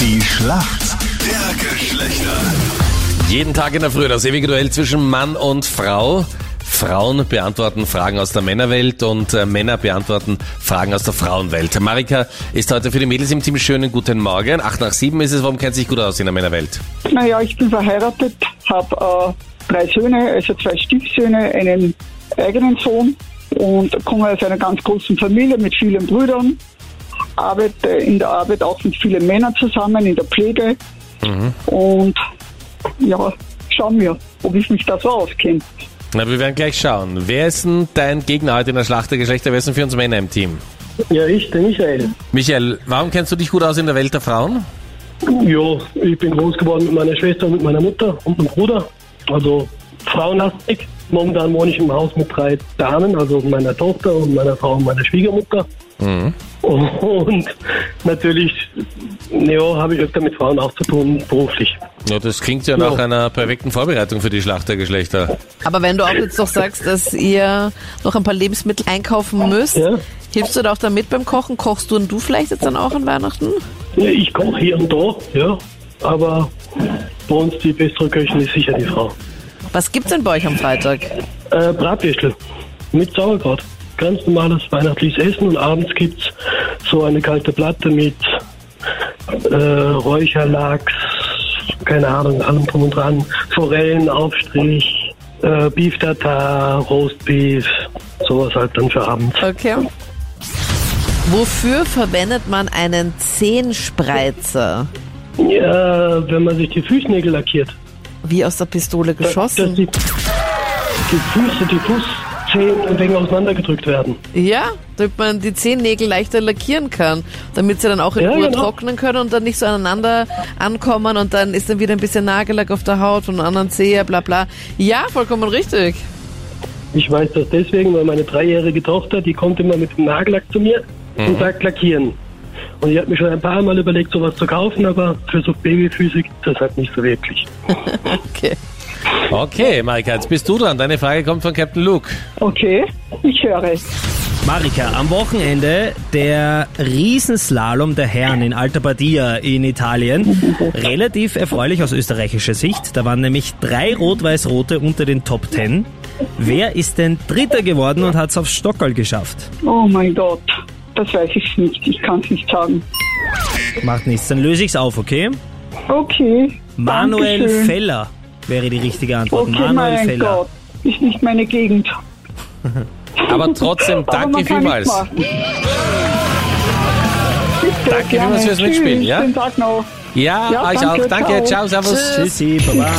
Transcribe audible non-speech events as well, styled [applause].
Die Schlacht der Geschlechter. Jeden Tag in der Früh das ewige Duell zwischen Mann und Frau. Frauen beantworten Fragen aus der Männerwelt und äh, Männer beantworten Fragen aus der Frauenwelt. Marika ist heute für die Mädels im Team. Schönen guten Morgen. 8 nach 7 ist es. Warum kennt sie sich gut aus in der Männerwelt? Naja, ich bin verheiratet, habe äh, drei Söhne, also zwei Stiefsöhne, einen eigenen Sohn und komme aus einer ganz großen Familie mit vielen Brüdern. Arbeite in der Arbeit auch mit vielen Männern zusammen, in der Pflege. Und ja, schauen wir, ob ich mich da so auskenne. Na, wir werden gleich schauen. Wer ist denn dein Gegner heute in der Schlacht der Geschlechter? Wer ist denn für uns Männer im Team? Ja, ich, der Michael. Michael, warum kennst du dich gut aus in der Welt der Frauen? Ja, ich bin groß geworden mit meiner Schwester, mit meiner Mutter und meinem Bruder. Also frauenlastig. Momentan wohne ich im Haus mit drei Damen, also meiner Tochter und meiner Frau und meiner Schwiegermutter. [laughs] Und natürlich, ja, habe ich öfter mit Frauen auch zu tun, beruflich. Ja, das klingt ja nach einer perfekten Vorbereitung für die Schlacht der Geschlechter. Aber wenn du auch jetzt doch sagst, dass ihr noch ein paar Lebensmittel einkaufen müsst, Ja. hilfst du da auch damit beim Kochen? Kochst du und du vielleicht jetzt dann auch an Weihnachten? Ja, ich koche hier und da, ja, aber bei uns die bessere Köchin ist sicher die Frau. Was gibt's denn bei euch am Freitag? Äh, Bratwürstel mit Sauerkraut. Ganz normales weihnachtliches Essen und abends gibt's so eine kalte Platte mit äh, Räucherlachs, keine Ahnung, allem drum und dran, Forellen, Aufstrich, äh, Beef Tartar, Roastbeef, sowas halt dann für abends. Okay. Wofür verwendet man einen Zehenspreizer? Ja, wenn man sich die Fußnägel lackiert. Wie aus der Pistole geschossen? die, die Füße, die Fußzehen ein wenig auseinandergedrückt werden. Ja, damit man die Zehennägel leichter lackieren kann, damit sie dann auch in Ja, Ruhe genau. trocknen können und dann nicht so aneinander ankommen und dann ist dann wieder ein bisschen Nagellack auf der Haut von anderen Zehe, bla bla. Ja, vollkommen richtig. Ich weiß das deswegen, weil meine dreijährige Tochter, die kommt immer mit dem Nagellack zu mir und sagt lackieren. Und ich habe mir schon ein paar Mal überlegt, sowas zu kaufen, aber für so Babyfüße gibt das halt nicht so wirklich. [laughs] Okay. Okay, Marika, jetzt bist du dran. Deine Frage kommt von Captain Luke. Okay, ich höre. Marika, am Wochenende der Riesenslalom der Herren in Alta Badia in Italien. Relativ erfreulich aus österreichischer Sicht. Da waren nämlich drei Rot-Weiß-Rote unter den Top Ten. Wer ist denn Dritter geworden und hat es aufs Stockerl geschafft? Oh mein Gott, das weiß ich nicht. Ich kann es nicht sagen. Macht nichts, dann löse ich's auf, okay? Okay. Manuel Dankeschön. Feller wäre die richtige Antwort. Okay, Manuel mein Feller. Gott, ist nicht meine Gegend. [laughs] Aber trotzdem, Aber danke man kann vielmals. [laughs] Danke gerne. vielmals fürs Mitspielen, ja? Schönen Tag noch. Ja, Ja, euch danke, auch. Danke, ciao, ciao. servus. Tschüssi, baba.